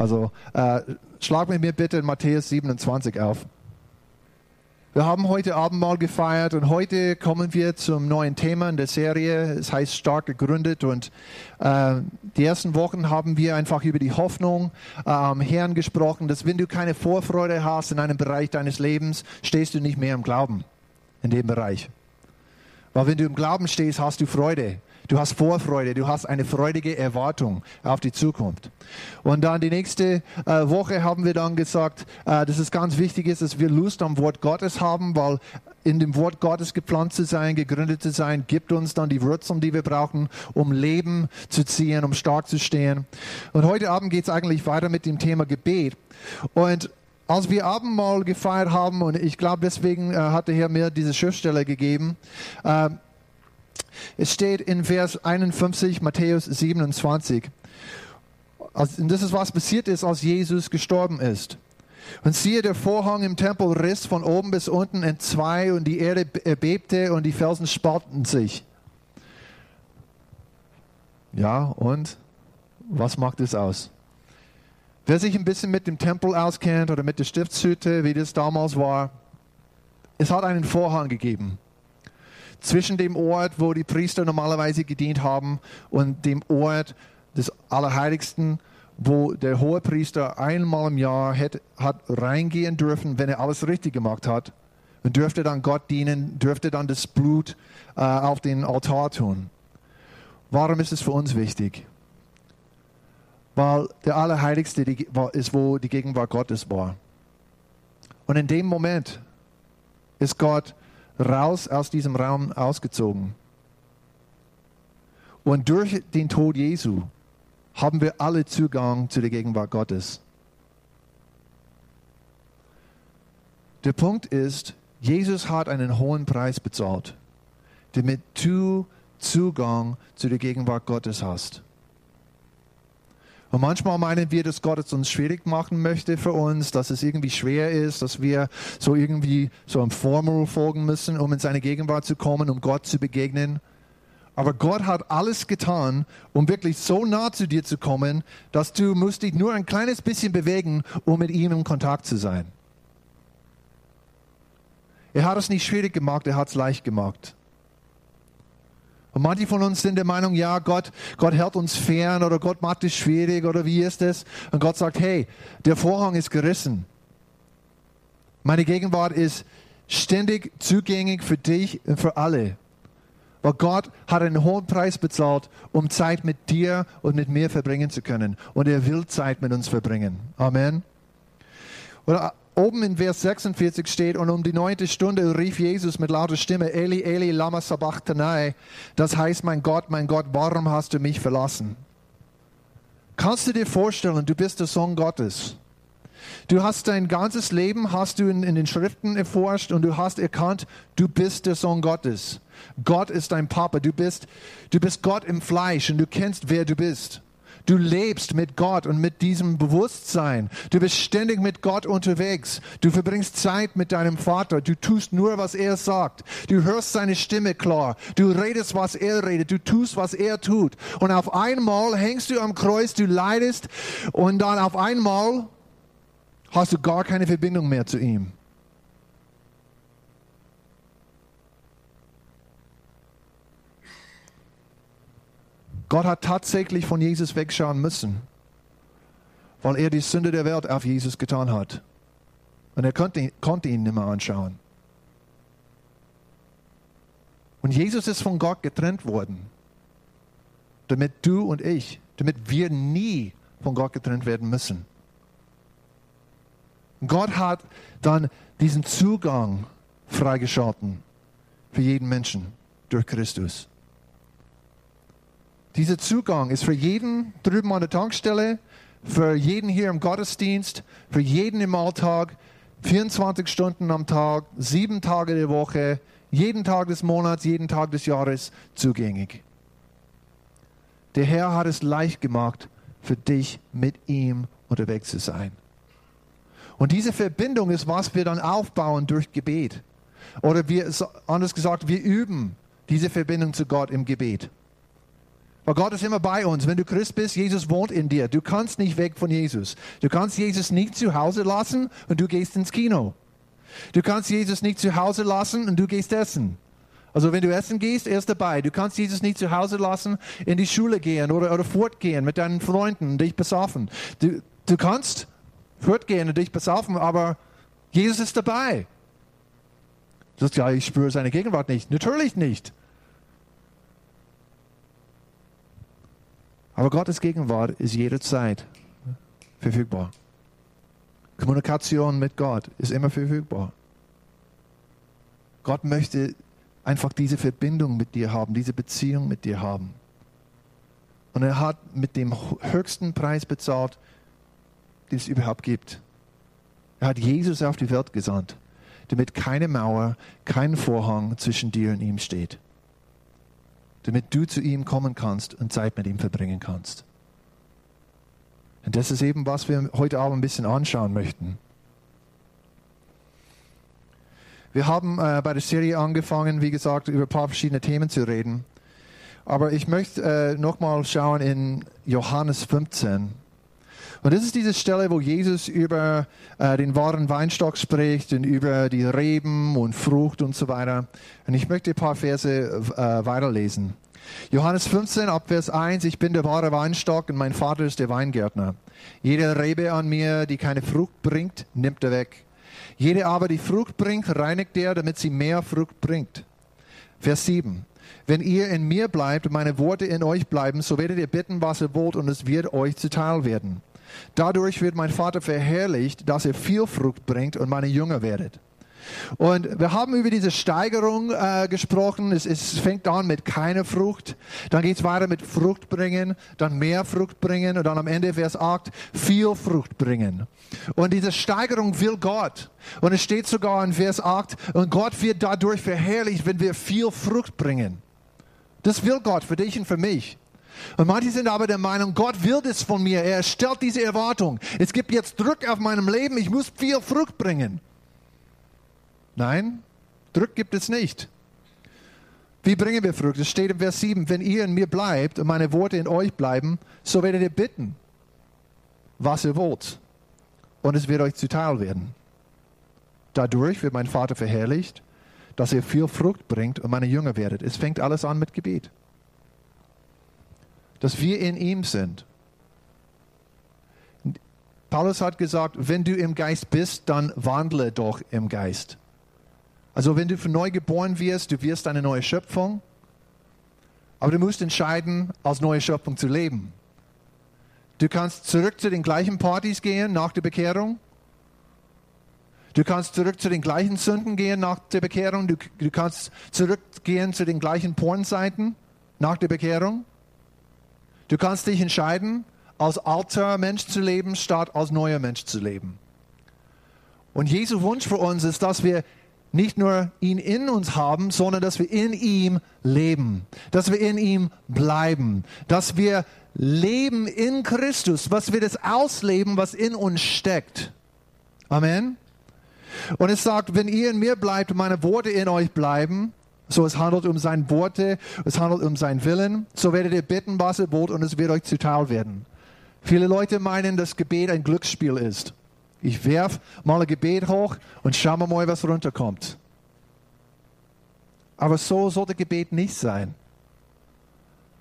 Also äh, schlag mit mir bitte in Matthäus 27 auf. Wir haben heute Abendmahl gefeiert und heute kommen wir zum neuen Thema in der Serie. Es heißt stark gegründet und äh, die ersten Wochen haben wir einfach über die Hoffnung äh, am Herrn gesprochen, dass wenn du keine Vorfreude hast in einem Bereich deines Lebens, stehst du nicht mehr im Glauben in dem Bereich. Weil wenn du im Glauben stehst, hast du Freude. Du hast Vorfreude, du hast eine freudige Erwartung auf die Zukunft. Und dann die nächste äh, Woche haben wir dann gesagt, äh, dass es ganz wichtig ist, dass wir Lust am Wort Gottes haben, weil in dem Wort Gottes gepflanzt zu sein, gegründet zu sein, gibt uns dann die Wurzeln, die wir brauchen, um Leben zu ziehen, um stark zu stehen. Und heute Abend geht es eigentlich weiter mit dem Thema Gebet. Und als wir Abendmahl gefeiert haben, und ich glaube, deswegen äh, hat der Herr mir diese Schriftstelle gegeben, äh, es steht in Vers 51, Matthäus 27. Und das ist, was passiert ist, als Jesus gestorben ist. Und siehe, der Vorhang im Tempel riss von oben bis unten in zwei und die Erde erbebte und die Felsen spalten sich. Ja, und was macht es aus? Wer sich ein bisschen mit dem Tempel auskennt oder mit der Stiftshütte, wie das damals war, es hat einen Vorhang gegeben zwischen dem Ort, wo die Priester normalerweise gedient haben, und dem Ort des Allerheiligsten, wo der hohe Priester einmal im Jahr hat, hat reingehen dürfen, wenn er alles richtig gemacht hat, und dürfte dann Gott dienen, dürfte dann das Blut äh, auf den Altar tun. Warum ist es für uns wichtig? Weil der Allerheiligste ist, wo die Gegenwart Gottes war. Und in dem Moment ist Gott raus aus diesem Raum ausgezogen. Und durch den Tod Jesu haben wir alle Zugang zu der Gegenwart Gottes. Der Punkt ist, Jesus hat einen hohen Preis bezahlt, damit du Zugang zu der Gegenwart Gottes hast. Und manchmal meinen wir, dass Gott es uns schwierig machen möchte für uns, dass es irgendwie schwer ist, dass wir so irgendwie so einem Formel folgen müssen, um in seine Gegenwart zu kommen, um Gott zu begegnen. Aber Gott hat alles getan, um wirklich so nah zu dir zu kommen, dass du musst dich nur ein kleines bisschen bewegen, um mit ihm in Kontakt zu sein. Er hat es nicht schwierig gemacht, er hat es leicht gemacht. Und manche von uns sind der Meinung, ja, Gott, Gott hält uns fern oder Gott macht es schwierig oder wie ist es? Und Gott sagt, hey, der Vorhang ist gerissen. Meine Gegenwart ist ständig zugänglich für dich und für alle. Weil Gott hat einen hohen Preis bezahlt, um Zeit mit dir und mit mir verbringen zu können. Und er will Zeit mit uns verbringen. Amen. Oder oben in Vers 46 steht, und um die neunte Stunde rief Jesus mit lauter Stimme, Eli, Eli, lama sabachthani. Das heißt, mein Gott, mein Gott, warum hast du mich verlassen? Kannst du dir vorstellen, du bist der Sohn Gottes. Du hast dein ganzes Leben, hast du in, in den Schriften erforscht und du hast erkannt, du bist der Sohn Gottes. Gott ist dein Papa. Du bist, du bist Gott im Fleisch und du kennst, wer du bist. Du lebst mit Gott und mit diesem Bewusstsein. Du bist ständig mit Gott unterwegs. Du verbringst Zeit mit deinem Vater. Du tust nur, was er sagt. Du hörst seine Stimme klar. Du redest, was er redet. Du tust, was er tut. Und auf einmal hängst du am Kreuz, du leidest und dann auf einmal hast du gar keine Verbindung mehr zu ihm. Gott hat tatsächlich von Jesus wegschauen müssen, weil er die Sünde der Welt auf Jesus getan hat. Und er konnte, konnte ihn nicht mehr anschauen. Und Jesus ist von Gott getrennt worden, damit du und ich, damit wir nie von Gott getrennt werden müssen. Gott hat dann diesen Zugang freigeschalten für jeden Menschen durch Christus. Dieser Zugang ist für jeden drüben an der Tankstelle, für jeden hier im Gottesdienst, für jeden im Alltag, 24 Stunden am Tag, sieben Tage der Woche, jeden Tag des Monats, jeden Tag des Jahres zugänglich. Der Herr hat es leicht gemacht, für dich mit ihm unterwegs zu sein. Und diese Verbindung ist, was wir dann aufbauen durch Gebet. Oder wir, anders gesagt, wir üben diese Verbindung zu Gott im Gebet. Weil Gott ist immer bei uns. Wenn du Christ bist, Jesus wohnt in dir. Du kannst nicht weg von Jesus. Du kannst Jesus nicht zu Hause lassen und du gehst ins Kino. Du kannst Jesus nicht zu Hause lassen und du gehst essen. Also wenn du essen gehst, er ist dabei. Du kannst Jesus nicht zu Hause lassen, in die Schule gehen oder, oder fortgehen mit deinen Freunden, dich besaufen. Du, du kannst fortgehen und dich besaufen, aber Jesus ist dabei. Du sagst, ja, ich spüre seine Gegenwart nicht. Natürlich nicht. Aber Gottes Gegenwart ist jederzeit verfügbar. Kommunikation mit Gott ist immer verfügbar. Gott möchte einfach diese Verbindung mit dir haben, diese Beziehung mit dir haben. Und er hat mit dem höchsten Preis bezahlt, den es überhaupt gibt. Er hat Jesus auf die Welt gesandt, damit keine Mauer, kein Vorhang zwischen dir und ihm steht. Damit du zu ihm kommen kannst und Zeit mit ihm verbringen kannst. Und das ist eben, was wir heute Abend ein bisschen anschauen möchten. Wir haben äh, bei der Serie angefangen, wie gesagt, über ein paar verschiedene Themen zu reden. Aber ich möchte äh, nochmal schauen in Johannes 15. Und das ist diese Stelle, wo Jesus über äh, den wahren Weinstock spricht und über die Reben und Frucht und so weiter. Und ich möchte ein paar Verse äh, weiterlesen. Johannes 15 ab Vers 1, ich bin der wahre Weinstock und mein Vater ist der Weingärtner. Jede Rebe an mir, die keine Frucht bringt, nimmt er weg. Jede aber, die Frucht bringt, reinigt er, damit sie mehr Frucht bringt. Vers 7. Wenn ihr in mir bleibt und meine Worte in euch bleiben, so werdet ihr bitten, was ihr wollt, und es wird euch zuteil werden. Dadurch wird mein Vater verherrlicht, dass ihr viel Frucht bringt und meine Jünger werdet. Und wir haben über diese Steigerung äh, gesprochen. Es, es, fängt an mit keine Frucht, dann geht es weiter mit Frucht bringen, dann mehr Frucht bringen und dann am Ende Vers 8 viel Frucht bringen. Und diese Steigerung will Gott. Und es steht sogar in Vers 8, und Gott wird dadurch verherrlicht, wenn wir viel Frucht bringen. Das will Gott für dich und für mich. Und manche sind aber der Meinung, Gott will das von mir. Er stellt diese Erwartung. Es gibt jetzt Druck auf meinem Leben. Ich muss viel Frucht bringen. Nein, Druck gibt es nicht. Wie bringen wir Frucht? Es steht im Vers 7, wenn ihr in mir bleibt und meine Worte in euch bleiben, so werdet ihr bitten, was ihr wollt. Und es wird euch zuteil werden. Dadurch wird mein Vater verherrlicht, dass ihr viel Frucht bringt und meine Jünger werdet. Es fängt alles an mit Gebet. Dass wir in ihm sind. Paulus hat gesagt, wenn du im Geist bist, dann wandle doch im Geist. Also wenn du neu geboren wirst, du wirst eine neue Schöpfung, aber du musst entscheiden, als neue Schöpfung zu leben. Du kannst zurück zu den gleichen Partys gehen nach der Bekehrung. Du kannst zurück zu den gleichen Sünden gehen nach der Bekehrung. Du, du kannst zurückgehen zu den gleichen Pornseiten nach der Bekehrung. Du kannst dich entscheiden, als alter Mensch zu leben, statt als neuer Mensch zu leben. Und Jesu Wunsch für uns ist, dass wir nicht nur ihn in uns haben, sondern dass wir in ihm leben, dass wir in ihm bleiben, dass wir leben in Christus, was wir das ausleben, was in uns steckt. Amen. Und es sagt, wenn ihr in mir bleibt und meine Worte in euch bleiben, so es handelt um seine Worte, es handelt um seinen Willen, so werdet ihr bitten, was ihr wollt und es wird euch zuteil werden. Viele Leute meinen, dass Gebet ein Glücksspiel ist. Ich werf mal ein Gebet hoch und schau mal, was runterkommt. Aber so sollte Gebet nicht sein.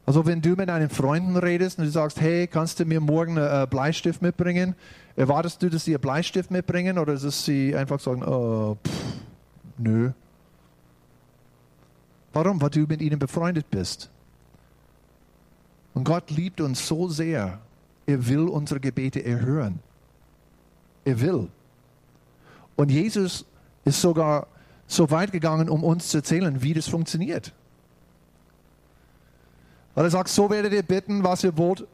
Also wenn du mit deinen Freunden redest und du sagst, hey, kannst du mir morgen einen Bleistift mitbringen? Erwartest du, dass sie einen Bleistift mitbringen oder dass sie einfach sagen, oh, pff, nö. Warum? Weil du mit ihnen befreundet bist. Und Gott liebt uns so sehr. Er will unsere Gebete erhören. Er will. Und Jesus ist sogar so weit gegangen, um uns zu erzählen, wie das funktioniert. Weil er sagt, so werdet ihr bitten, was ihr wollt,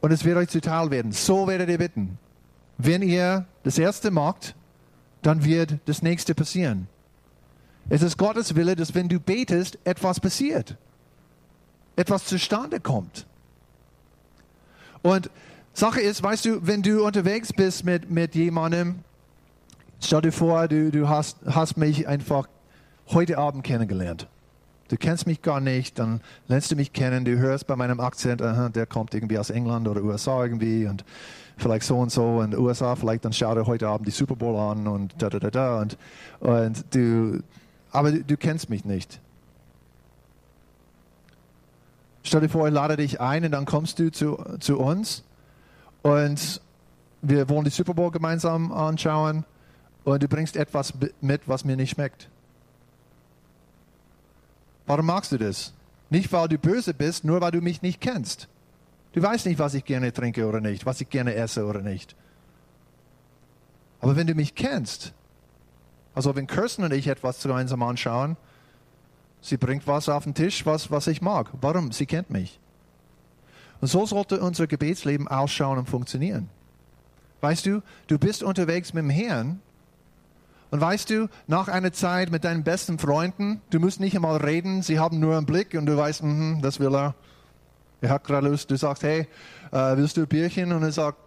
und es wird euch zuteil werden. So werdet ihr bitten. Wenn ihr das erste macht, dann wird das nächste passieren. Es ist Gottes Wille, dass wenn du betest, etwas passiert. Etwas zustande kommt. Und Sache ist, weißt du, wenn du unterwegs bist mit, mit jemandem, stell dir vor, du, du hast, hast mich einfach heute Abend kennengelernt. Du kennst mich gar nicht, dann lernst du mich kennen, du hörst bei meinem Akzent, aha, der kommt irgendwie aus England oder USA irgendwie und vielleicht so und so und USA, vielleicht dann schaut er heute Abend die Super Bowl an und da da da da und, und du, aber du, kennst mich nicht. Stell dir vor, ich lade dich ein und dann kommst du zu, zu uns und wir wollen die Super Bowl gemeinsam anschauen und du bringst etwas mit, was mir nicht schmeckt. Warum magst du das? Nicht, weil du böse bist, nur weil du mich nicht kennst. Du weißt nicht, was ich gerne trinke oder nicht, was ich gerne esse oder nicht. Aber wenn du mich kennst, also wenn Kirsten und ich etwas gemeinsam anschauen, sie bringt was auf den Tisch, was, was ich mag. Warum? Sie kennt mich. Und so sollte unser Gebetsleben ausschauen und funktionieren. Weißt du, du bist unterwegs mit dem Herrn und weißt du, nach einer Zeit mit deinen besten Freunden, du musst nicht einmal reden, sie haben nur einen Blick und du weißt, mm, das will er. Er hat gerade Lust. Du sagst, hey, äh, willst du ein Bierchen? Und er sagt,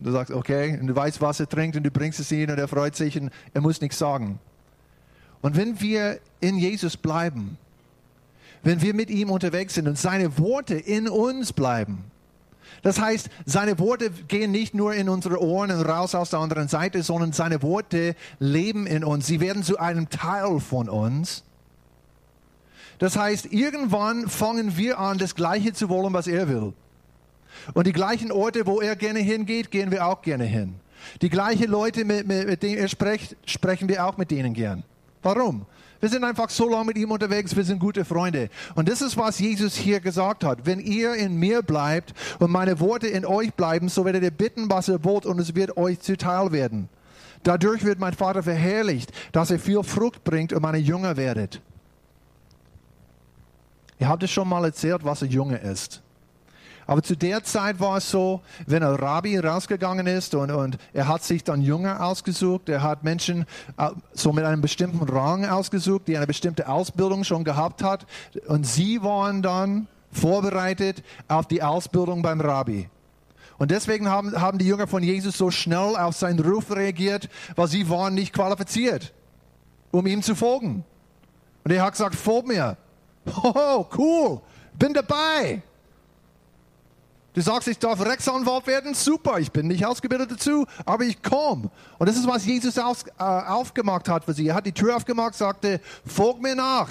du sagst, okay. Und du weißt, was er trinkt und du bringst es ihm und er freut sich und er muss nichts sagen. Und wenn wir in Jesus bleiben, wenn wir mit ihm unterwegs sind und seine Worte in uns bleiben, das heißt, seine Worte gehen nicht nur in unsere Ohren und raus aus der anderen Seite, sondern seine Worte leben in uns. Sie werden zu einem Teil von uns. Das heißt, irgendwann fangen wir an, das Gleiche zu wollen, was er will. Und die gleichen Orte, wo er gerne hingeht, gehen wir auch gerne hin. Die gleichen Leute, mit, mit, mit denen er spricht, sprechen wir auch mit denen gern. Warum? Wir sind einfach so lange mit ihm unterwegs, wir sind gute Freunde. Und das ist, was Jesus hier gesagt hat. Wenn ihr in mir bleibt und meine Worte in euch bleiben, so werdet ihr bitten, was ihr wollt, und es wird euch zuteil werden. Dadurch wird mein Vater verherrlicht, dass ihr viel Frucht bringt und meine Jünger werdet. Ihr habt es schon mal erzählt, was ein Junge ist. Aber zu der Zeit war es so, wenn ein Rabbi rausgegangen ist und, und er hat sich dann Jünger ausgesucht, er hat Menschen äh, so mit einem bestimmten Rang ausgesucht, die eine bestimmte Ausbildung schon gehabt hat und sie waren dann vorbereitet auf die Ausbildung beim Rabbi. Und deswegen haben, haben die Jünger von Jesus so schnell auf seinen Ruf reagiert, weil sie waren nicht qualifiziert, um ihm zu folgen. Und er hat gesagt, folg mir. Oh, cool, bin dabei. Du sagst, ich darf Rechtsanwalt werden, super, ich bin nicht ausgebildet dazu, aber ich komme. Und das ist, was Jesus aus, äh, aufgemacht hat für sie. Er hat die Tür aufgemacht, sagte, folg mir nach.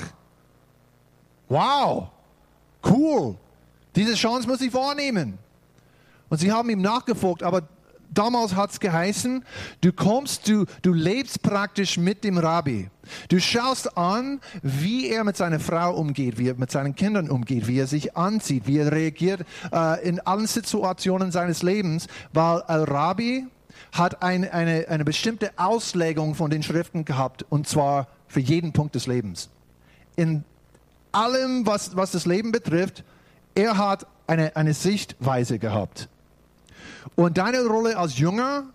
Wow, cool, diese Chance muss ich wahrnehmen. Und sie haben ihm nachgefolgt, aber damals hat es geheißen, du kommst, du, du lebst praktisch mit dem Rabbi. Du schaust an, wie er mit seiner Frau umgeht, wie er mit seinen Kindern umgeht, wie er sich anzieht, wie er reagiert äh, in allen Situationen seines Lebens, weil ein Rabbi hat ein, eine, eine bestimmte Auslegung von den Schriften gehabt, und zwar für jeden Punkt des Lebens. In allem, was, was das Leben betrifft, er hat eine, eine Sichtweise gehabt. Und deine Rolle als Jünger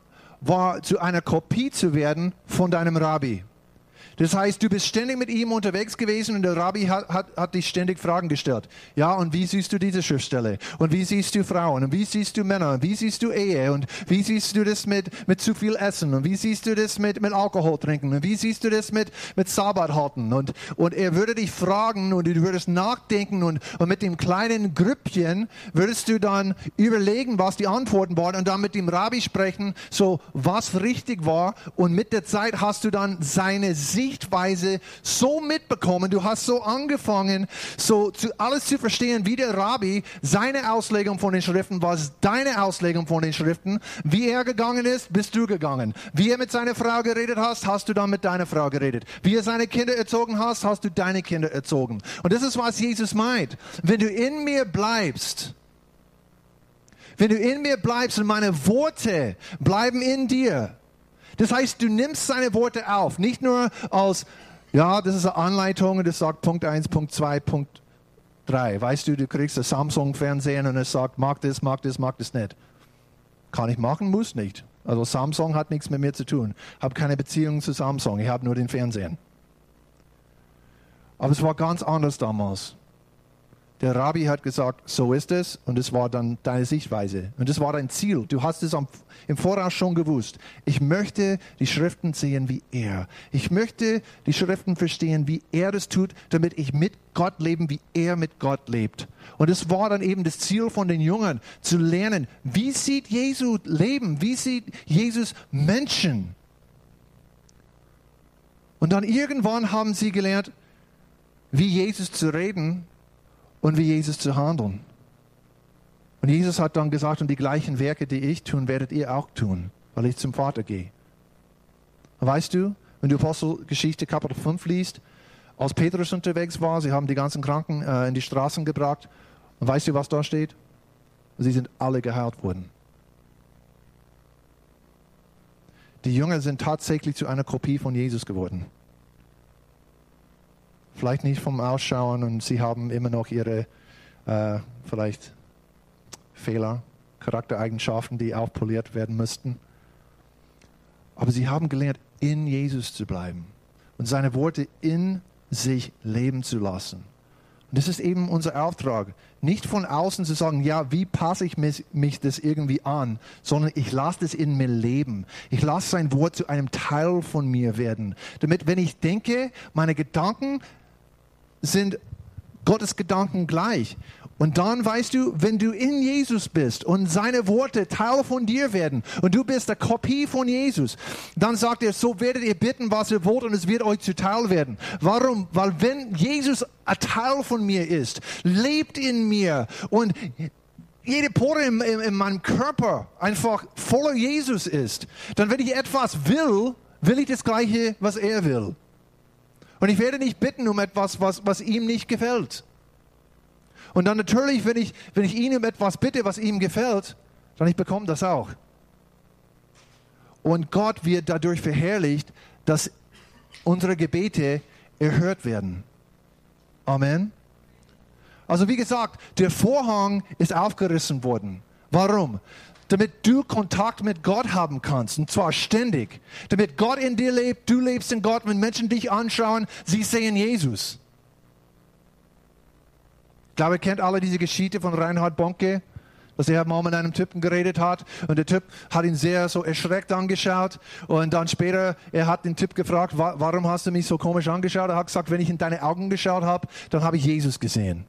war, zu einer Kopie zu werden von deinem Rabbi. Das heißt, du bist ständig mit ihm unterwegs gewesen und der Rabbi hat, hat, hat dich ständig Fragen gestellt. Ja, und wie siehst du diese Schriftstelle? Und wie siehst du Frauen? Und wie siehst du Männer? Und wie siehst du Ehe? Und wie siehst du das mit, mit zu viel Essen? Und wie siehst du das mit, mit Alkohol trinken? Und wie siehst du das mit, mit Sabbat halten? Und, und er würde dich fragen und du würdest nachdenken und, und mit dem kleinen Grüppchen würdest du dann überlegen, was die Antworten waren und dann mit dem Rabbi sprechen, so was richtig war. Und mit der Zeit hast du dann seine Sicht Sichtweise so mitbekommen, du hast so angefangen, so zu, alles zu verstehen, wie der Rabbi seine Auslegung von den Schriften war, deine Auslegung von den Schriften, wie er gegangen ist, bist du gegangen. Wie er mit seiner Frau geredet hast, hast du dann mit deiner Frau geredet. Wie er seine Kinder erzogen hast, hast du deine Kinder erzogen. Und das ist, was Jesus meint. Wenn du in mir bleibst, wenn du in mir bleibst und meine Worte bleiben in dir, das heißt, du nimmst seine Worte auf, nicht nur als, ja, das ist eine Anleitung und das sagt Punkt 1, Punkt 2, Punkt 3. Weißt du, du kriegst ein Samsung-Fernsehen und es sagt, mag das, mag das, mag das nicht. Kann ich machen, muss nicht. Also Samsung hat nichts mit mir zu tun. Habe keine Beziehung zu Samsung. Ich habe nur den Fernsehen. Aber es war ganz anders damals. Der Rabbi hat gesagt, so ist es und es war dann deine Sichtweise. Und das war dein Ziel. Du hast es im Voraus schon gewusst. Ich möchte die Schriften sehen wie er. Ich möchte die Schriften verstehen, wie er das tut, damit ich mit Gott leben, wie er mit Gott lebt. Und es war dann eben das Ziel von den Jüngern, zu lernen, wie sieht Jesus Leben, wie sieht Jesus Menschen. Und dann irgendwann haben sie gelernt, wie Jesus zu reden und wie Jesus zu handeln. Und Jesus hat dann gesagt, und die gleichen Werke, die ich tun, werdet ihr auch tun, weil ich zum Vater gehe. weißt du, wenn du Apostelgeschichte Kapitel 5 liest, als Petrus unterwegs war, sie haben die ganzen Kranken äh, in die Straßen gebracht. Und weißt du, was da steht? Sie sind alle geheilt worden. Die Jünger sind tatsächlich zu einer Kopie von Jesus geworden vielleicht nicht vom Ausschauen und sie haben immer noch ihre äh, vielleicht Fehler, Charaktereigenschaften, die aufpoliert werden müssten. Aber sie haben gelernt, in Jesus zu bleiben und seine Worte in sich leben zu lassen. Und das ist eben unser Auftrag. Nicht von außen zu sagen, ja, wie passe ich mich, mich das irgendwie an, sondern ich lasse das in mir leben. Ich lasse sein Wort zu einem Teil von mir werden. Damit, wenn ich denke, meine Gedanken sind Gottes Gedanken gleich. Und dann weißt du, wenn du in Jesus bist und seine Worte Teil von dir werden und du bist eine Kopie von Jesus, dann sagt er, so werdet ihr bitten, was ihr wollt und es wird euch zuteil werden. Warum? Weil wenn Jesus ein Teil von mir ist, lebt in mir und jede Pore in, in, in meinem Körper einfach voller Jesus ist, dann wenn ich etwas will, will ich das Gleiche, was er will. Und ich werde nicht bitten um etwas, was, was ihm nicht gefällt. Und dann natürlich, wenn ich, wenn ich ihn um etwas bitte, was ihm gefällt, dann ich bekomme das auch. Und Gott wird dadurch verherrlicht, dass unsere Gebete erhört werden. Amen. Also wie gesagt, der Vorhang ist aufgerissen worden. Warum? Damit du Kontakt mit Gott haben kannst, und zwar ständig. Damit Gott in dir lebt, du lebst in Gott. Wenn Menschen dich anschauen, sie sehen Jesus. Ich glaube, ihr kennt alle diese Geschichte von Reinhard Bonke, dass er mal mit einem Typen geredet hat und der Typ hat ihn sehr so erschreckt angeschaut und dann später, er hat den Typ gefragt, warum hast du mich so komisch angeschaut? Er hat gesagt, wenn ich in deine Augen geschaut habe, dann habe ich Jesus gesehen.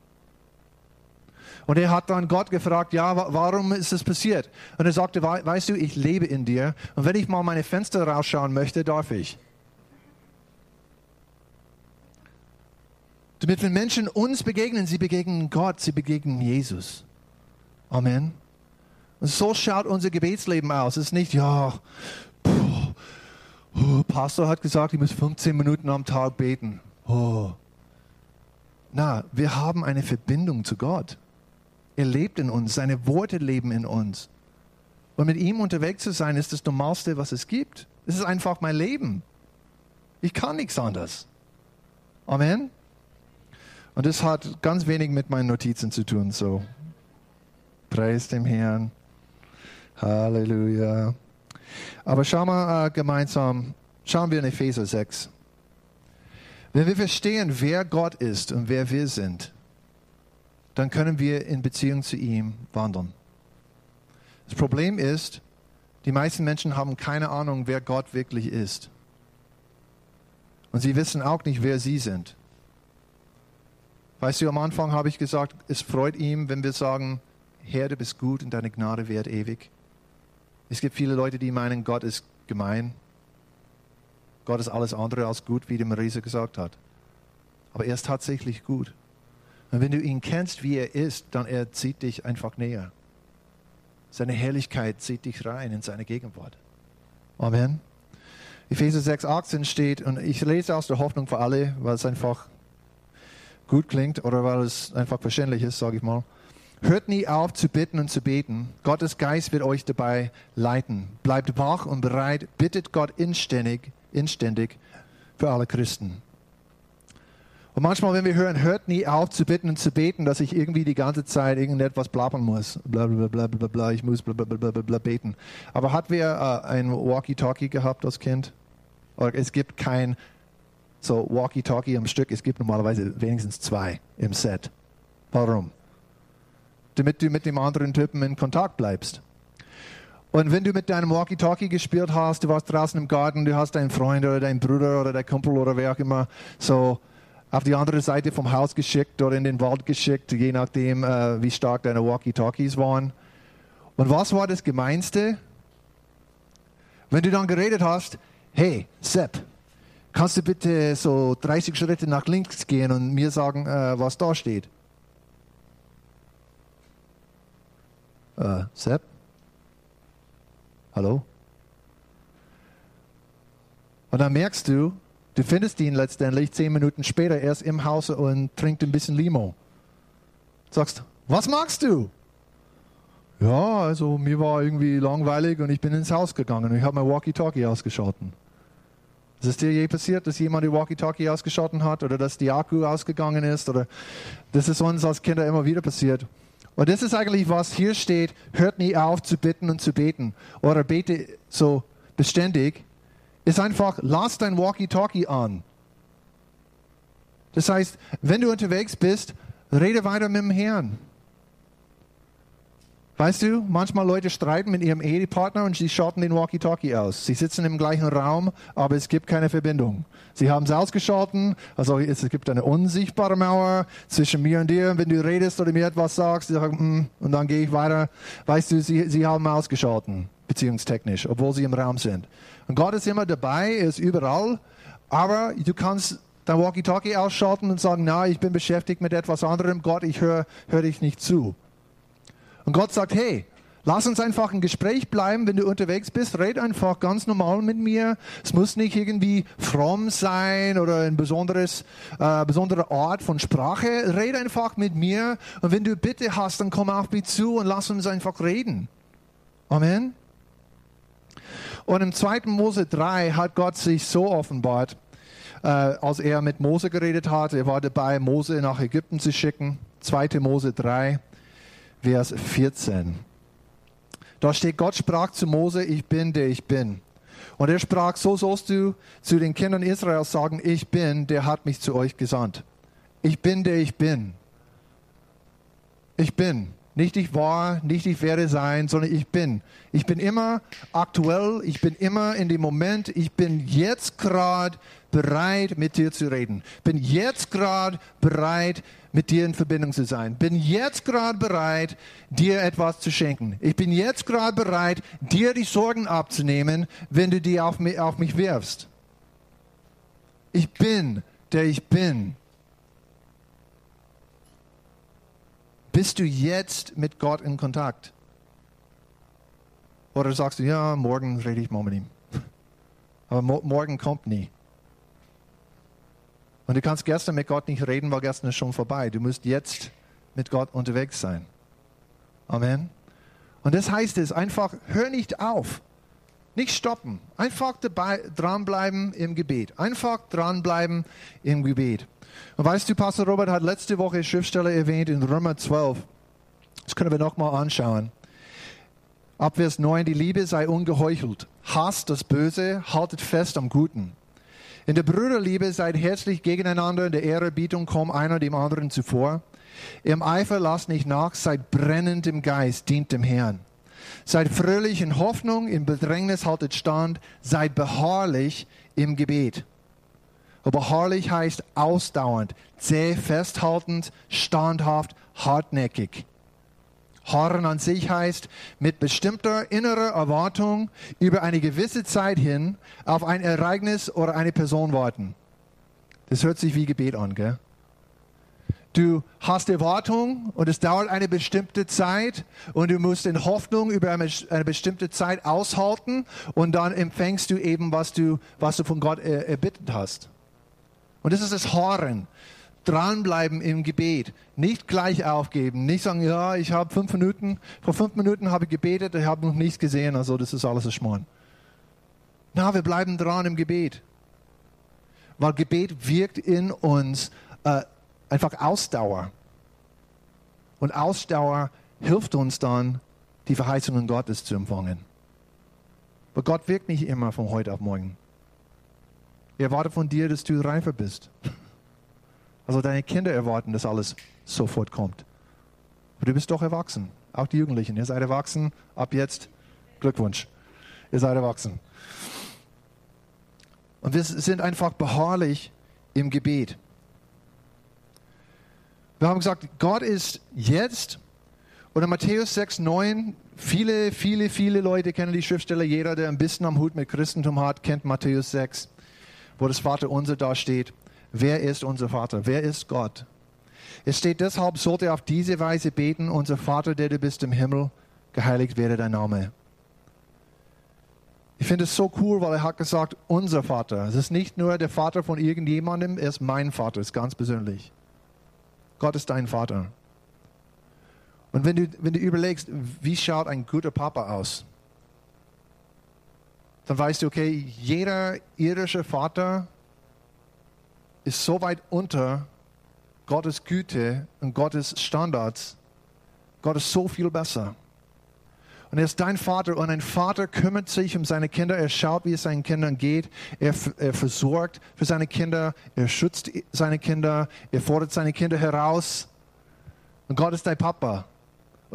Und er hat dann Gott gefragt, ja, warum ist das passiert? Und er sagte, weißt du, ich lebe in dir. Und wenn ich mal meine Fenster rausschauen möchte, darf ich. Damit wenn Menschen uns begegnen, sie begegnen Gott, sie begegnen Jesus. Amen. Und so schaut unser Gebetsleben aus. Es ist nicht, ja, puh, oh, Pastor hat gesagt, ich muss 15 Minuten am Tag beten. Oh. Na, wir haben eine Verbindung zu Gott. Er lebt in uns, seine Worte leben in uns. Und mit ihm unterwegs zu sein, ist das Normalste, was es gibt. Es ist einfach mein Leben. Ich kann nichts anderes. Amen. Und das hat ganz wenig mit meinen Notizen zu tun. So, preis dem Herrn. Halleluja. Aber schauen wir äh, gemeinsam, schauen wir in Epheser 6. Wenn wir verstehen, wer Gott ist und wer wir sind, dann können wir in Beziehung zu ihm wandeln. Das Problem ist, die meisten Menschen haben keine Ahnung, wer Gott wirklich ist. Und sie wissen auch nicht, wer sie sind. Weißt du, am Anfang habe ich gesagt, es freut ihm, wenn wir sagen, Herr, du bist gut und deine Gnade währt ewig. Es gibt viele Leute, die meinen, Gott ist gemein. Gott ist alles andere als gut, wie der Marisa gesagt hat. Aber er ist tatsächlich gut. Und wenn du ihn kennst, wie er ist, dann er zieht dich einfach näher. Seine Herrlichkeit zieht dich rein in seine Gegenwart. Amen. Epheser 6, 18 steht, und ich lese aus der Hoffnung für alle, weil es einfach gut klingt oder weil es einfach verständlich ist, sage ich mal. Hört nie auf zu bitten und zu beten. Gottes Geist wird euch dabei leiten. Bleibt wach und bereit. Bittet Gott inständig, inständig für alle Christen. Und manchmal, wenn wir hören, hört nie auf zu bitten und zu beten, dass ich irgendwie die ganze Zeit irgendetwas blabbern muss. Bla bla bla bla bla, ich muss bla bla bla bla, bla beten. Aber hat wir äh, ein Walkie-Talkie gehabt als Kind? Oder es gibt kein so Walkie-Talkie am Stück, es gibt normalerweise wenigstens zwei im Set. Warum? Damit du mit dem anderen Typen in Kontakt bleibst. Und wenn du mit deinem Walkie-Talkie gespielt hast, du warst draußen im Garten, du hast deinen Freund oder deinen Bruder oder deinen Kumpel oder wer auch immer so auf die andere Seite vom Haus geschickt oder in den Wald geschickt, je nachdem, äh, wie stark deine Walkie-Talkies waren. Und was war das Gemeinste? Wenn du dann geredet hast, hey, Sepp, kannst du bitte so 30 Schritte nach links gehen und mir sagen, äh, was da steht? Äh, Sepp? Hallo? Und dann merkst du, Du findest ihn letztendlich zehn Minuten später erst im Haus und trinkt ein bisschen Limo. Sagst, was magst du? Ja, also mir war irgendwie langweilig und ich bin ins Haus gegangen und ich habe mein Walkie-Talkie ausgeschalten. Ist es dir je passiert, dass jemand die Walkie-Talkie ausgeschalten hat oder dass die Akku ausgegangen ist? Oder das ist uns als Kinder immer wieder passiert. Und das ist eigentlich, was hier steht, hört nie auf zu bitten und zu beten. Oder bete so beständig ist einfach, lass dein Walkie-Talkie an. Das heißt, wenn du unterwegs bist, rede weiter mit dem Herrn. Weißt du, manchmal Leute streiten mit ihrem Ehepartner und sie schalten den Walkie-Talkie aus. Sie sitzen im gleichen Raum, aber es gibt keine Verbindung. Sie haben es ausgeschalten, also es gibt eine unsichtbare Mauer zwischen mir und dir. wenn du redest oder mir etwas sagst, sagen, mm, und dann gehe ich weiter. Weißt du, sie, sie haben ausgeschalten, beziehungstechnisch, obwohl sie im Raum sind. Und Gott ist immer dabei, ist überall, aber du kannst dein Walkie-Talkie ausschalten und sagen, na, ich bin beschäftigt mit etwas anderem, Gott, ich höre hör dich nicht zu. Und Gott sagt, hey, lass uns einfach ein Gespräch bleiben, wenn du unterwegs bist, red einfach ganz normal mit mir. Es muss nicht irgendwie fromm sein oder ein besonderes, äh, besondere Art von Sprache. Red einfach mit mir und wenn du Bitte hast, dann komm auf mich zu und lass uns einfach reden. Amen. Und im 2. Mose 3 hat Gott sich so offenbart, äh, als er mit Mose geredet hat. Er war dabei, Mose nach Ägypten zu schicken. 2. Mose 3, Vers 14. Da steht, Gott sprach zu Mose, ich bin der ich bin. Und er sprach, so sollst du zu den Kindern Israels sagen, ich bin, der hat mich zu euch gesandt. Ich bin, der ich bin. Ich bin. Nicht ich war, nicht ich werde sein, sondern ich bin. Ich bin immer aktuell, ich bin immer in dem Moment, ich bin jetzt gerade bereit, mit dir zu reden. Bin jetzt gerade bereit, mit dir in Verbindung zu sein. Bin jetzt gerade bereit, dir etwas zu schenken. Ich bin jetzt gerade bereit, dir die Sorgen abzunehmen, wenn du die auf mich, auf mich wirfst. Ich bin, der ich bin. Bist du jetzt mit Gott in Kontakt? Oder sagst du, ja, morgen rede ich mal mit ihm. Aber mo morgen kommt nie. Und du kannst gestern mit Gott nicht reden, weil gestern ist schon vorbei. Du musst jetzt mit Gott unterwegs sein. Amen. Und das heißt es einfach, hör nicht auf. Nicht stoppen. Einfach dabei, dranbleiben im Gebet. Einfach dranbleiben im Gebet. Und weißt du, Pastor Robert hat letzte Woche Schriftsteller erwähnt in Römer 12. Das können wir nochmal anschauen. Ab Vers 9, die Liebe sei ungeheuchelt. Hasst das Böse, haltet fest am Guten. In der Brüderliebe seid herzlich gegeneinander, in der Ehrerbietung komm einer dem anderen zuvor. Im Eifer lasst nicht nach, seid brennend im Geist, dient dem Herrn. Seid fröhlich in Hoffnung, in Bedrängnis haltet stand, seid beharrlich im Gebet. Beharrlich heißt ausdauernd, zäh, festhaltend, standhaft, hartnäckig. Harren an sich heißt mit bestimmter innerer Erwartung über eine gewisse Zeit hin auf ein Ereignis oder eine Person warten. Das hört sich wie Gebet an, gell? Du hast Erwartung und es dauert eine bestimmte Zeit und du musst in Hoffnung über eine, bestimmte Zeit aushalten und dann empfängst du eben, was du, was du von Gott erbittet hast. Und das ist das Horren. Dranbleiben im Gebet. Nicht gleich aufgeben. Nicht sagen, ja, ich habe fünf Minuten, vor fünf Minuten habe ich gebetet, ich habe noch nichts gesehen, also das ist alles ein Schmarrn. Na, wir bleiben dran im Gebet. Weil Gebet wirkt in uns äh, einfach Ausdauer. Und Ausdauer hilft uns dann, die Verheißungen Gottes zu empfangen. Aber Gott wirkt nicht immer von heute auf morgen. Er erwartet von dir, dass du reifer bist. Also deine Kinder erwarten, dass alles sofort kommt. Aber du bist doch erwachsen. Auch die Jugendlichen. Ihr seid erwachsen. Ab jetzt Glückwunsch. Ihr seid erwachsen. Und wir sind einfach beharrlich im Gebet. Wir haben gesagt, Gott ist jetzt. Oder Matthäus 6, 9, viele, viele, viele Leute kennen die Schriftsteller. Jeder, der ein bisschen am Hut mit Christentum hat, kennt Matthäus 6, wo das Vater unser da steht. Wer ist unser Vater? Wer ist Gott? Es steht deshalb, sollte auf diese Weise beten, unser Vater, der du bist im Himmel, geheiligt werde dein Name. Ich finde es so cool, weil er hat gesagt, unser Vater. Es ist nicht nur der Vater von irgendjemandem, er ist mein Vater, ist ganz persönlich. Gott ist dein Vater. Und wenn du, wenn du überlegst, wie schaut ein guter Papa aus, dann weißt du, okay, jeder irdische Vater ist so weit unter Gottes Güte und Gottes Standards. Gott ist so viel besser. Und er ist dein Vater und ein Vater kümmert sich um seine Kinder. Er schaut, wie es seinen Kindern geht. Er, er versorgt für seine Kinder. Er schützt seine Kinder. Er fordert seine Kinder heraus. Und Gott ist dein Papa.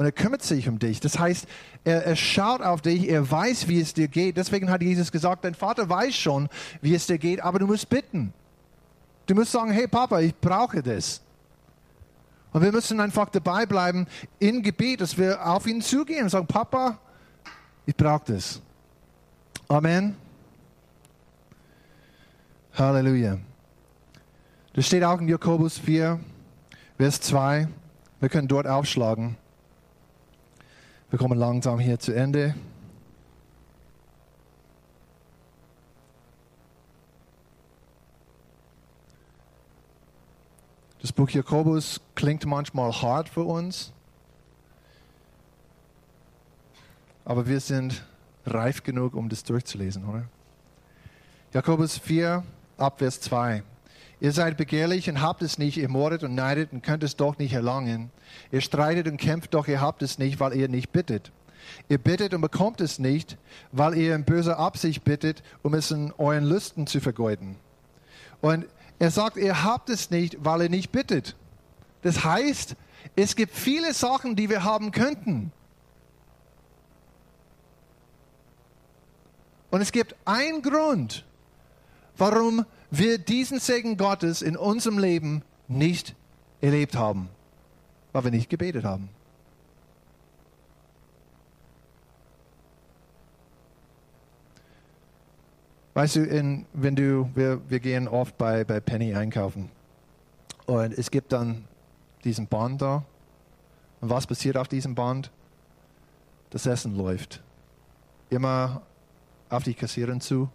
Und er kümmert sich um dich. Das heißt, er, er schaut auf dich. Er weiß, wie es dir geht. Deswegen hat Jesus gesagt, dein Vater weiß schon, wie es dir geht, aber du musst bitten. Du musst sagen, hey Papa, ich brauche das. Und wir müssen einfach dabei bleiben in Gebet, dass wir auf ihn zugehen und sagen, Papa, ich brauche das. Amen. Halleluja. Das steht auch in Jakobus 4, Vers 2. Wir können dort aufschlagen. Wir kommen langsam hier zu Ende. Das Buch Jakobus klingt manchmal hart für uns, aber wir sind reif genug, um das durchzulesen, oder? Jakobus 4, Abvers 2. Ihr seid begehrlich und habt es nicht, ihr mordet und neidet und könnt es doch nicht erlangen. Ihr streitet und kämpft, doch ihr habt es nicht, weil ihr nicht bittet. Ihr bittet und bekommt es nicht, weil ihr in böser Absicht bittet, um es in euren Lüsten zu vergeuden. Und er sagt, ihr habt es nicht, weil ihr nicht bittet. Das heißt, es gibt viele Sachen, die wir haben könnten. Und es gibt einen Grund, warum wir diesen Segen Gottes in unserem Leben nicht erlebt haben, weil wir nicht gebetet haben. Weißt du, in, wenn du, wir, wir gehen oft bei, bei Penny einkaufen und es gibt dann diesen Band da. Und was passiert auf diesem Band? Das Essen läuft. Immer auf die Kassiererin zu.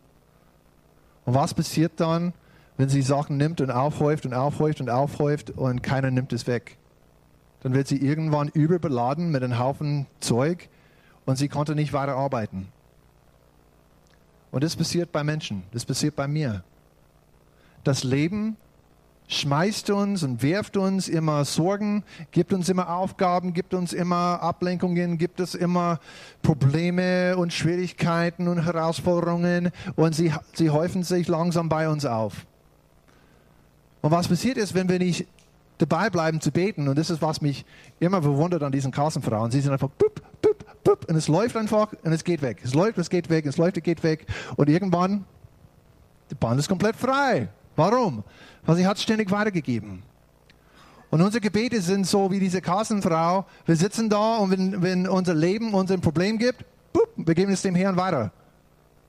Und was passiert dann, wenn sie Sachen nimmt und aufhäuft und aufhäuft und aufhäuft und keiner nimmt es weg? Dann wird sie irgendwann überbeladen mit einem Haufen Zeug und sie konnte nicht weiter arbeiten. Und das passiert bei Menschen, das passiert bei mir. Das Leben schmeißt uns und wirft uns immer Sorgen, gibt uns immer Aufgaben, gibt uns immer Ablenkungen, gibt es immer Probleme und Schwierigkeiten und Herausforderungen und sie, sie häufen sich langsam bei uns auf. Und was passiert ist, wenn wir nicht dabei bleiben zu beten, und das ist, was mich immer bewundert an diesen Kassenfrauen, sie sind einfach bup, bup, bup, und es läuft einfach und es geht weg. Es läuft, es geht weg, es läuft, es geht weg. Und irgendwann, die Bahn ist komplett frei. Warum? Weil sie hat ständig weitergegeben. Und unsere Gebete sind so wie diese Kassenfrau. Wir sitzen da und wenn, wenn unser Leben uns ein Problem gibt, bup, wir geben es dem Herrn weiter.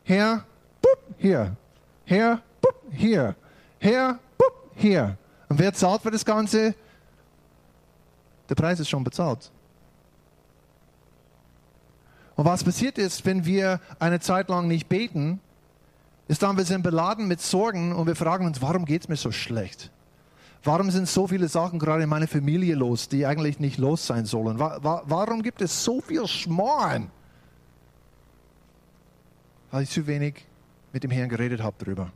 Herr, bup, hier. Herr, bup, hier. Herr, bup, hier. Und wer zahlt für das Ganze? Der Preis ist schon bezahlt. Und was passiert ist, wenn wir eine Zeit lang nicht beten, ist dann, wir sind beladen mit Sorgen und wir fragen uns, warum geht es mir so schlecht? Warum sind so viele Sachen gerade in meiner Familie los, die eigentlich nicht los sein sollen? Warum gibt es so viel Schmarrn? Weil ich zu wenig mit dem Herrn geredet habe darüber.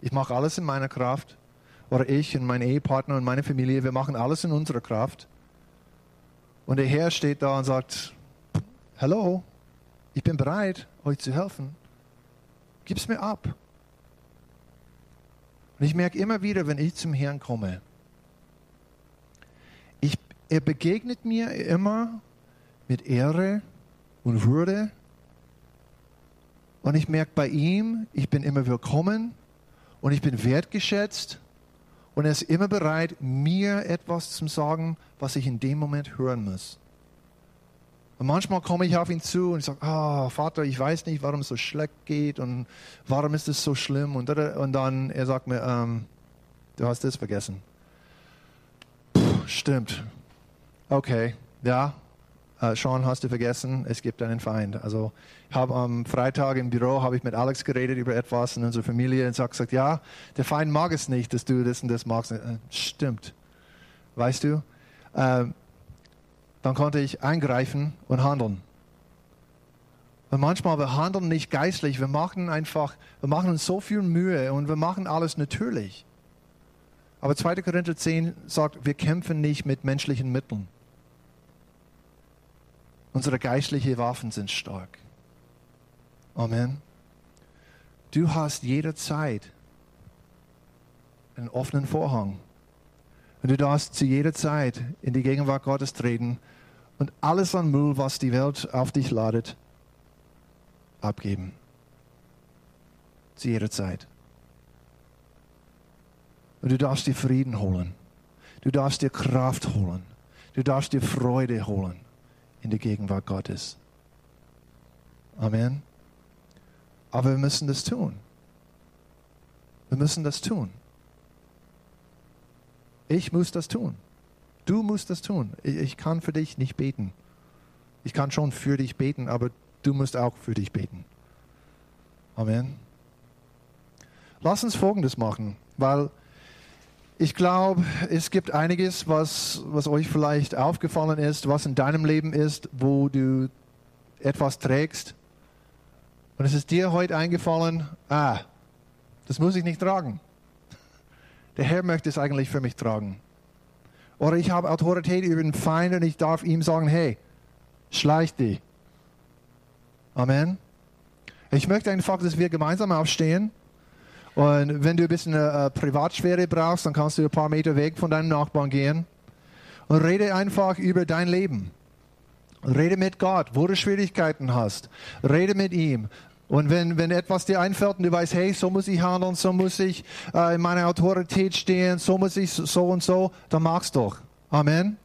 Ich mache alles in meiner Kraft oder ich und mein Ehepartner und meine Familie, wir machen alles in unserer Kraft. Und der Herr steht da und sagt, hallo, ich bin bereit, euch zu helfen. Gib's mir ab. Und ich merke immer wieder, wenn ich zum Herrn komme, ich, er begegnet mir immer mit Ehre und Würde. Und ich merke bei ihm, ich bin immer willkommen und ich bin wertgeschätzt. Und er ist immer bereit, mir etwas zu sagen, was ich in dem Moment hören muss. Und manchmal komme ich auf ihn zu und ich sage, ah, Vater, ich weiß nicht, warum es so schlecht geht und warum ist es so schlimm. Und, und dann, er sagt mir, ähm, du hast das vergessen. Puh, stimmt. Okay, ja, äh, Sean, hast du vergessen, es gibt einen Feind. Also ich habe am Freitag im Büro habe ich mit Alex geredet über etwas in unserer Familie und sagt, gesagt, ja, der Feind mag es nicht, dass du das und das magst. Äh, stimmt. Weißt du? Äh, dann konnte ich eingreifen und handeln. Und manchmal wir handeln nicht geistlich, wir machen einfach, wir machen uns so viel Mühe und wir machen alles natürlich. Aber 2. Korinther 10 sagt, wir kämpfen nicht mit menschlichen Mitteln. Unsere geistlichen Waffen sind stark. Amen. Du hast jederzeit einen offenen Vorhang. Und du darfst zu jeder Zeit in die Gegenwart Gottes treten und alles an Müll, was die Welt auf dich ladet, abgeben. Zu jeder Zeit. Und du darfst dir Frieden holen. Du darfst dir Kraft holen. Du darfst dir Freude holen in der Gegenwart Gottes. Amen. Aber wir müssen das tun. Wir müssen das tun. Ich muss das tun. Du musst das tun. Ich kann für dich nicht beten. Ich kann schon für dich beten, aber du musst auch für dich beten. Amen. Lass uns Folgendes machen, weil ich glaube, es gibt einiges, was, was euch vielleicht aufgefallen ist, was in deinem Leben ist, wo du etwas trägst. Und es ist dir heute eingefallen, ah, das muss ich nicht tragen. Der Herr möchte es eigentlich für mich tragen. Oder ich habe Autorität über den Feind und ich darf ihm sagen, hey, schleich dich. Amen. Ich möchte einfach, dass wir gemeinsam aufstehen. Und wenn du ein bisschen äh, Privatsphäre brauchst, dann kannst du ein paar Meter weg von deinem Nachbarn gehen. Und rede einfach über dein Leben. Rede mit Gott, wo du Schwierigkeiten hast. Rede mit ihm. Und wenn, wenn etwas dir einfällt und du weißt, hey, so muss ich handeln, so muss ich äh, in meiner Autorität stehen, so muss ich so und so, dann mach's doch. Amen.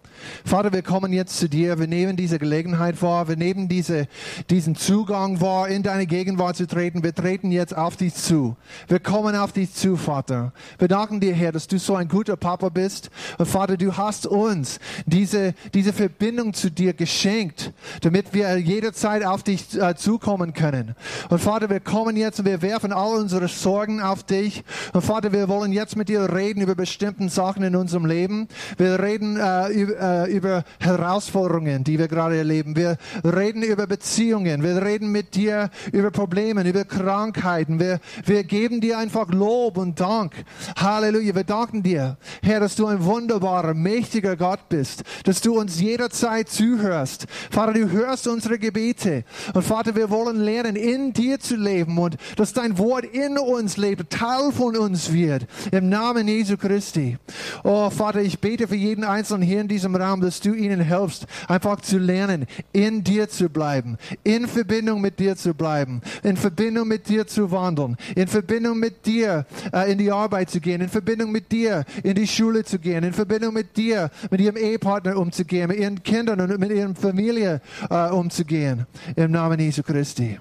Vater, wir kommen jetzt zu dir. Wir nehmen diese Gelegenheit wahr. Wir nehmen diese, diesen Zugang wahr, in deine Gegenwart zu treten. Wir treten jetzt auf dich zu. Wir kommen auf dich zu, Vater. Wir danken dir, Herr, dass du so ein guter Papa bist. Und Vater, du hast uns diese, diese Verbindung zu dir geschenkt, damit wir jederzeit auf dich äh, zukommen können. Und Vater, wir kommen jetzt und wir werfen all unsere Sorgen auf dich. Und Vater, wir wollen jetzt mit dir reden über bestimmten Sachen in unserem Leben. Wir reden äh, über, äh, über Herausforderungen, die wir gerade erleben. Wir reden über Beziehungen. Wir reden mit dir über Probleme, über Krankheiten. Wir, wir geben dir einfach Lob und Dank. Halleluja. Wir danken dir, Herr, dass du ein wunderbarer, mächtiger Gott bist, dass du uns jederzeit zuhörst. Vater, du hörst unsere Gebete. Und Vater, wir wollen lernen, in dir zu leben und dass dein Wort in uns lebt, Teil von uns wird. Im Namen Jesu Christi. Oh, Vater, ich bete für jeden Einzelnen hier in diesem Raum, dass du ihnen hilfst, einfach zu lernen, in dir zu bleiben, in Verbindung mit dir zu bleiben, in Verbindung mit dir zu wandeln, in Verbindung mit dir äh, in die Arbeit zu gehen, in Verbindung mit dir in die Schule zu gehen, in Verbindung mit dir, mit ihrem Ehepartner umzugehen, mit ihren Kindern und mit ihrer Familie äh, umzugehen. Im Namen Jesu Christi.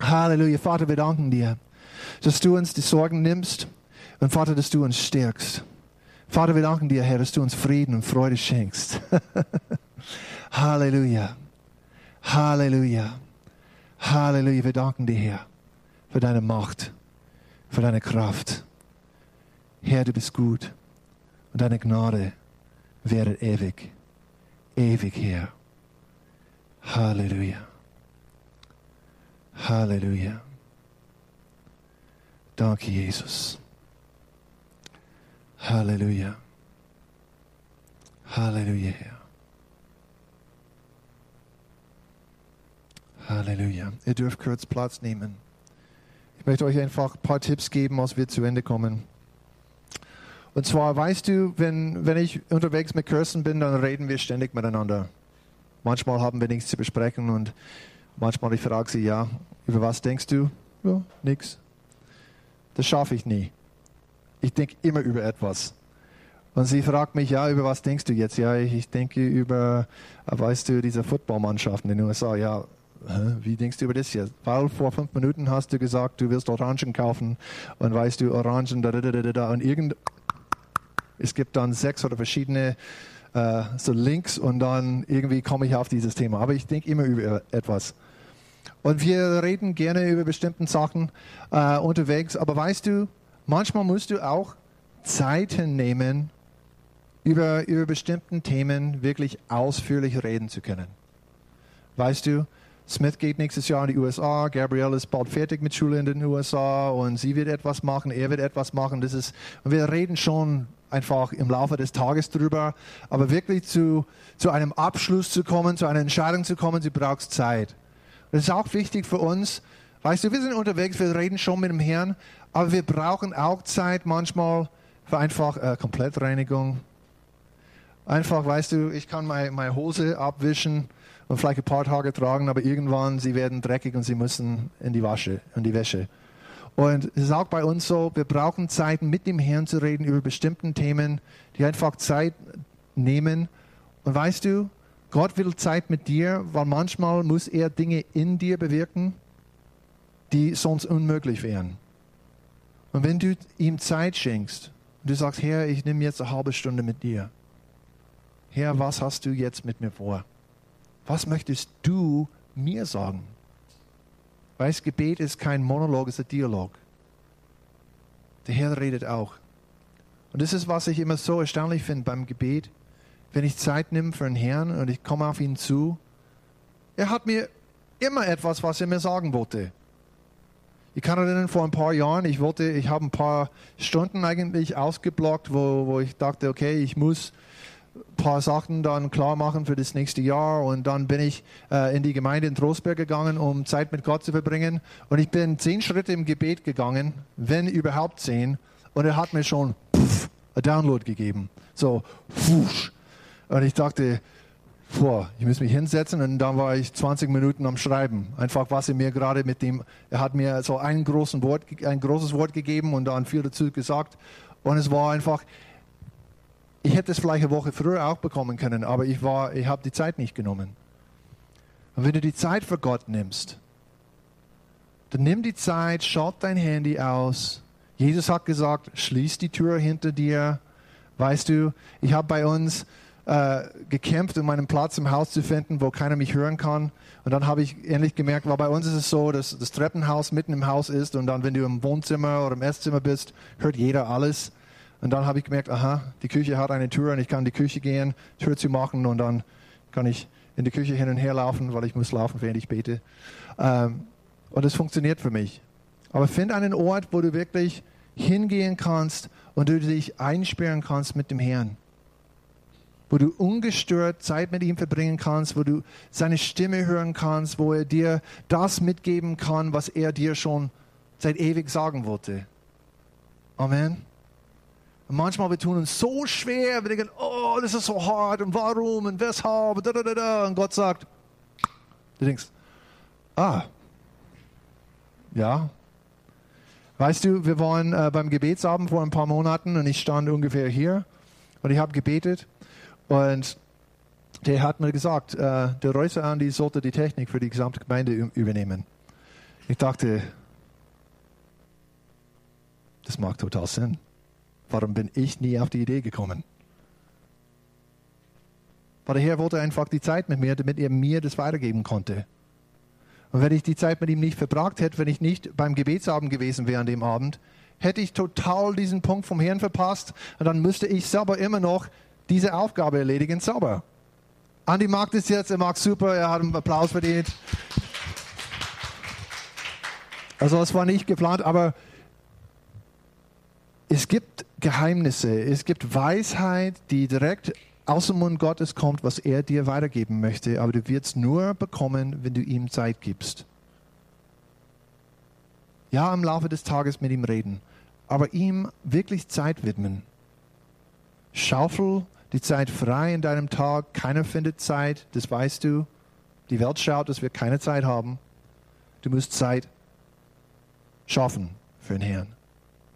Halleluja. Vater, wir danken dir, dass du uns die Sorgen nimmst und Vater, dass du uns stärkst. Vater, wir danken dir, Herr, dass du uns Frieden und Freude schenkst. Halleluja. Halleluja. Halleluja. Wir danken dir, Herr, für deine Macht, für deine Kraft. Herr, du bist gut und deine Gnade wäre ewig. Ewig, Herr. Halleluja. Halleluja. Danke, Jesus. Halleluja. Halleluja, Herr. Halleluja. Ihr dürft kurz Platz nehmen. Ich möchte euch einfach ein paar Tipps geben, als wir zu Ende kommen. Und zwar, weißt du, wenn, wenn ich unterwegs mit Kirsten bin, dann reden wir ständig miteinander. Manchmal haben wir nichts zu besprechen und manchmal ich frage sie, ja, über was denkst du? Ja, nichts. Das schaffe ich nie. Ich denke immer über etwas. Und sie fragt mich, ja, über was denkst du jetzt? Ja, ich, ich denke über, weißt du, diese Footballmannschaften in den USA. Ja, wie denkst du über das jetzt? Weil vor fünf Minuten hast du gesagt, du willst Orangen kaufen und weißt du, Orangen, da, da, da, da, da und irgend, es gibt dann sechs oder verschiedene äh, so Links und dann irgendwie komme ich auf dieses Thema. Aber ich denke immer über etwas. Und wir reden gerne über bestimmte Sachen äh, unterwegs. Aber weißt du, manchmal musst du auch Zeiten nehmen, über, über bestimmte Themen wirklich ausführlich reden zu können. Weißt du, Smith geht nächstes Jahr in die USA, Gabrielle ist bald fertig mit Schule in den USA und sie wird etwas machen, er wird etwas machen. Das ist, und wir reden schon einfach im Laufe des Tages drüber, aber wirklich zu, zu einem Abschluss zu kommen, zu einer Entscheidung zu kommen, sie braucht Zeit. Das ist auch wichtig für uns. Weißt du, wir sind unterwegs, wir reden schon mit dem Herrn, aber wir brauchen auch Zeit manchmal für einfach äh, Komplettreinigung. Einfach, weißt du, ich kann meine, meine Hose abwischen und vielleicht ein paar Tage tragen, aber irgendwann sie werden dreckig und sie müssen in die Wasche, in die Wäsche. Und es ist auch bei uns so, wir brauchen Zeit, mit dem Herrn zu reden über bestimmte Themen, die einfach Zeit nehmen. Und weißt du, Gott will Zeit mit dir, weil manchmal muss er Dinge in dir bewirken, die sonst unmöglich wären. Und wenn du ihm Zeit schenkst und du sagst, Herr, ich nehme jetzt eine halbe Stunde mit dir. Herr, was hast du jetzt mit mir vor? Was möchtest du mir sagen? Weißt, Gebet ist kein Monolog, es ist ein Dialog. Der Herr redet auch. Und das ist, was ich immer so erstaunlich finde beim Gebet. Wenn ich Zeit nehme für den Herrn und ich komme auf ihn zu, er hat mir immer etwas, was er mir sagen wollte. Ich kann erinnern, vor ein paar Jahren, ich wollte, ich habe ein paar Stunden eigentlich ausgeblockt, wo, wo ich dachte, okay, ich muss ein paar Sachen dann klar machen für das nächste Jahr. Und dann bin ich äh, in die Gemeinde in Trostberg gegangen, um Zeit mit Gott zu verbringen. Und ich bin zehn Schritte im Gebet gegangen, wenn überhaupt zehn. Und er hat mir schon ein Download gegeben, so fusch. und ich dachte, boah, ich muss mich hinsetzen und dann war ich 20 Minuten am Schreiben, einfach was er mir gerade mit dem, er hat mir so ein, großen Wort, ein großes Wort gegeben und dann viel dazu gesagt und es war einfach, ich hätte es vielleicht eine Woche früher auch bekommen können, aber ich, ich habe die Zeit nicht genommen. Und wenn du die Zeit für Gott nimmst, dann nimm die Zeit, schalt dein Handy aus. Jesus hat gesagt, schließ die Tür hinter dir. Weißt du, ich habe bei uns äh, gekämpft, um einen Platz im Haus zu finden, wo keiner mich hören kann. Und dann habe ich endlich gemerkt, weil bei uns ist es so, dass das Treppenhaus mitten im Haus ist und dann, wenn du im Wohnzimmer oder im Esszimmer bist, hört jeder alles. Und dann habe ich gemerkt, aha, die Küche hat eine Tür und ich kann in die Küche gehen, Tür zu machen und dann kann ich in die Küche hin und her laufen, weil ich muss laufen, während ich bete. Ähm, und es funktioniert für mich. Aber find einen Ort, wo du wirklich hingehen kannst und du dich einsperren kannst mit dem Herrn. Wo du ungestört Zeit mit ihm verbringen kannst, wo du seine Stimme hören kannst, wo er dir das mitgeben kann, was er dir schon seit ewig sagen wollte. Amen. Und manchmal wir tun uns so schwer, wir denken, oh, das ist so hart und warum und weshalb und, da, da, da, und Gott sagt, du denkst, ah, ja. Weißt du, wir waren äh, beim Gebetsabend vor ein paar Monaten und ich stand ungefähr hier und ich habe gebetet und der hat mir gesagt, äh, der Reuser Andi sollte die Technik für die gesamte Gemeinde übernehmen. Ich dachte, das macht total Sinn. Warum bin ich nie auf die Idee gekommen? Weil der Herr wollte einfach die Zeit mit mir, damit er mir das weitergeben konnte. Und wenn ich die Zeit mit ihm nicht verbracht hätte, wenn ich nicht beim Gebetsabend gewesen wäre an dem Abend, hätte ich total diesen Punkt vom Herrn verpasst und dann müsste ich selber immer noch diese Aufgabe erledigen, sauber. Andi mag das jetzt, er mag super, er hat einen Applaus verdient. Also es war nicht geplant, aber Es gibt Geheimnisse, es gibt Weisheit, die direkt aus dem Mund Gottes kommt, was er dir weitergeben möchte, aber du wirst nur bekommen, wenn du ihm Zeit gibst. Ja, im Laufe des Tages mit ihm reden, aber ihm wirklich Zeit widmen. Schaufel die Zeit frei in deinem Tag. Keiner findet Zeit, das weißt du. Die Welt schaut, dass wir keine Zeit haben. Du musst Zeit schaffen für den Herrn.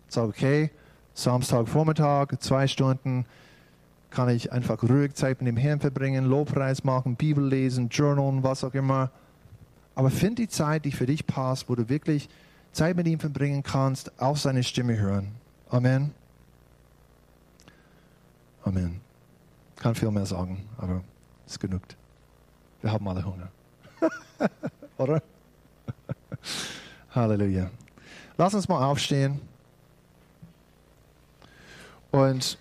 Sag, okay, Samstagvormittag, zwei Stunden, kann ich einfach ruhig Zeit mit dem Herrn verbringen, Lobpreis machen, Bibel lesen, Journalen, was auch immer. Aber find die Zeit, die für dich passt, wo du wirklich Zeit mit ihm verbringen kannst, auch seine Stimme hören. Amen. Amen. Kann viel mehr sagen, aber es genug. Wir haben alle Hunger. Oder? Halleluja. Lass uns mal aufstehen. Und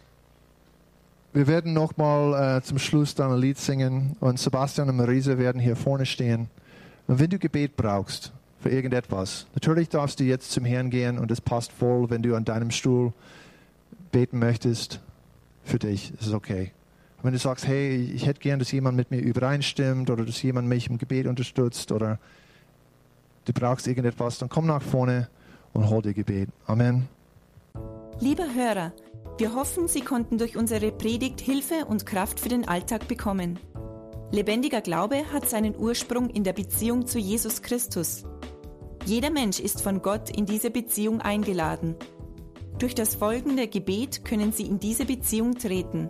wir werden nochmal äh, zum Schluss dann ein Lied singen und Sebastian und Marise werden hier vorne stehen. Und wenn du Gebet brauchst für irgendetwas, natürlich darfst du jetzt zum Herrn gehen und es passt voll, wenn du an deinem Stuhl beten möchtest für dich. Es ist okay. Wenn du sagst, hey, ich hätte gern, dass jemand mit mir übereinstimmt oder dass jemand mich im Gebet unterstützt oder du brauchst irgendetwas, dann komm nach vorne und hol dir Gebet. Amen. Lieber Hörer, wir hoffen, Sie konnten durch unsere Predigt Hilfe und Kraft für den Alltag bekommen. Lebendiger Glaube hat seinen Ursprung in der Beziehung zu Jesus Christus. Jeder Mensch ist von Gott in diese Beziehung eingeladen. Durch das folgende Gebet können Sie in diese Beziehung treten.